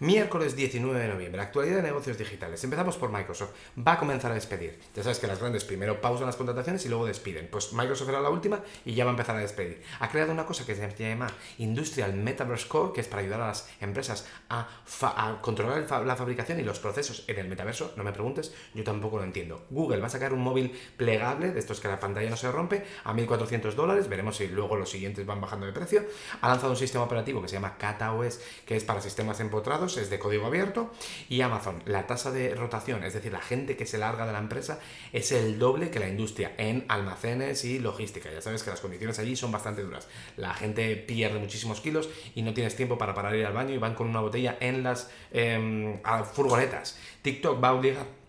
Miércoles 19 de noviembre, actualidad de negocios digitales. Empezamos por Microsoft. Va a comenzar a despedir. Ya sabes que las grandes primero pausan las contrataciones y luego despiden. Pues Microsoft era la última y ya va a empezar a despedir. Ha creado una cosa que se llama Industrial Metaverse Core, que es para ayudar a las empresas a, controlar la fabricación y los procesos en el metaverso. No me preguntes, yo tampoco lo entiendo. Google va a sacar un móvil plegable, de estos que la pantalla no se rompe, a 1.400 dólares. Veremos si luego los siguientes van bajando de precio. Ha lanzado un sistema operativo que se llama KataOS, que es para sistemas empotrados es de código abierto, y Amazon, la tasa de rotación, es decir, la gente que se larga de la empresa, es el doble que la industria en almacenes y logística. Ya sabes que las condiciones allí son bastante duras. La gente pierde muchísimos kilos y no tienes tiempo para parar ir al baño y van con una botella en las em, furgonetas. TikTok va a obligar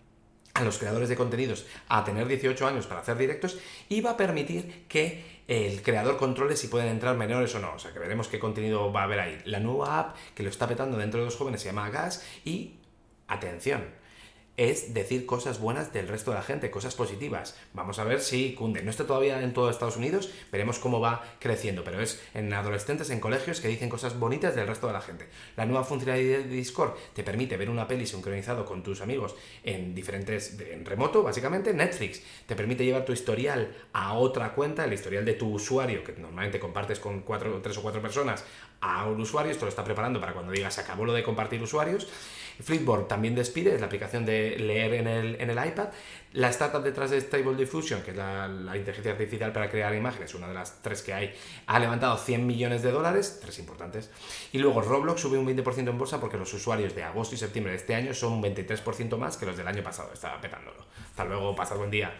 los creadores de contenidos a tener 18 años para hacer directos y va a permitir que el creador controle si pueden entrar menores o no. O sea, que veremos qué contenido va a haber ahí. La nueva app que lo está petando dentro de los jóvenes se llama Gas y, atención, es decir cosas buenas del resto de la gente, cosas positivas. Vamos a ver si cunde. No está todavía en todo Estados Unidos, veremos cómo va creciendo, pero es en adolescentes, en colegios que dicen cosas bonitas del resto de la gente. La nueva funcionalidad de Discord te permite ver una peli sincronizado con tus amigos en diferentes, en remoto, básicamente. Netflix te permite llevar tu historial a otra cuenta, el historial de tu usuario, que normalmente compartes con cuatro, tres o cuatro personas, a un usuario. Esto lo está preparando para cuando digas acabó lo de compartir usuarios. Flipboard también despide, es la aplicación de leer en el, en el iPad. La startup detrás de Stable Diffusion, que es la, inteligencia artificial para crear imágenes, una de las tres que hay, ha levantado 100 millones de dólares, tres importantes. Y luego Roblox sube un 20% en bolsa porque los usuarios de agosto y septiembre de este año son un 23% más que los del año pasado. Estaba petándolo. Hasta luego, pasad buen día.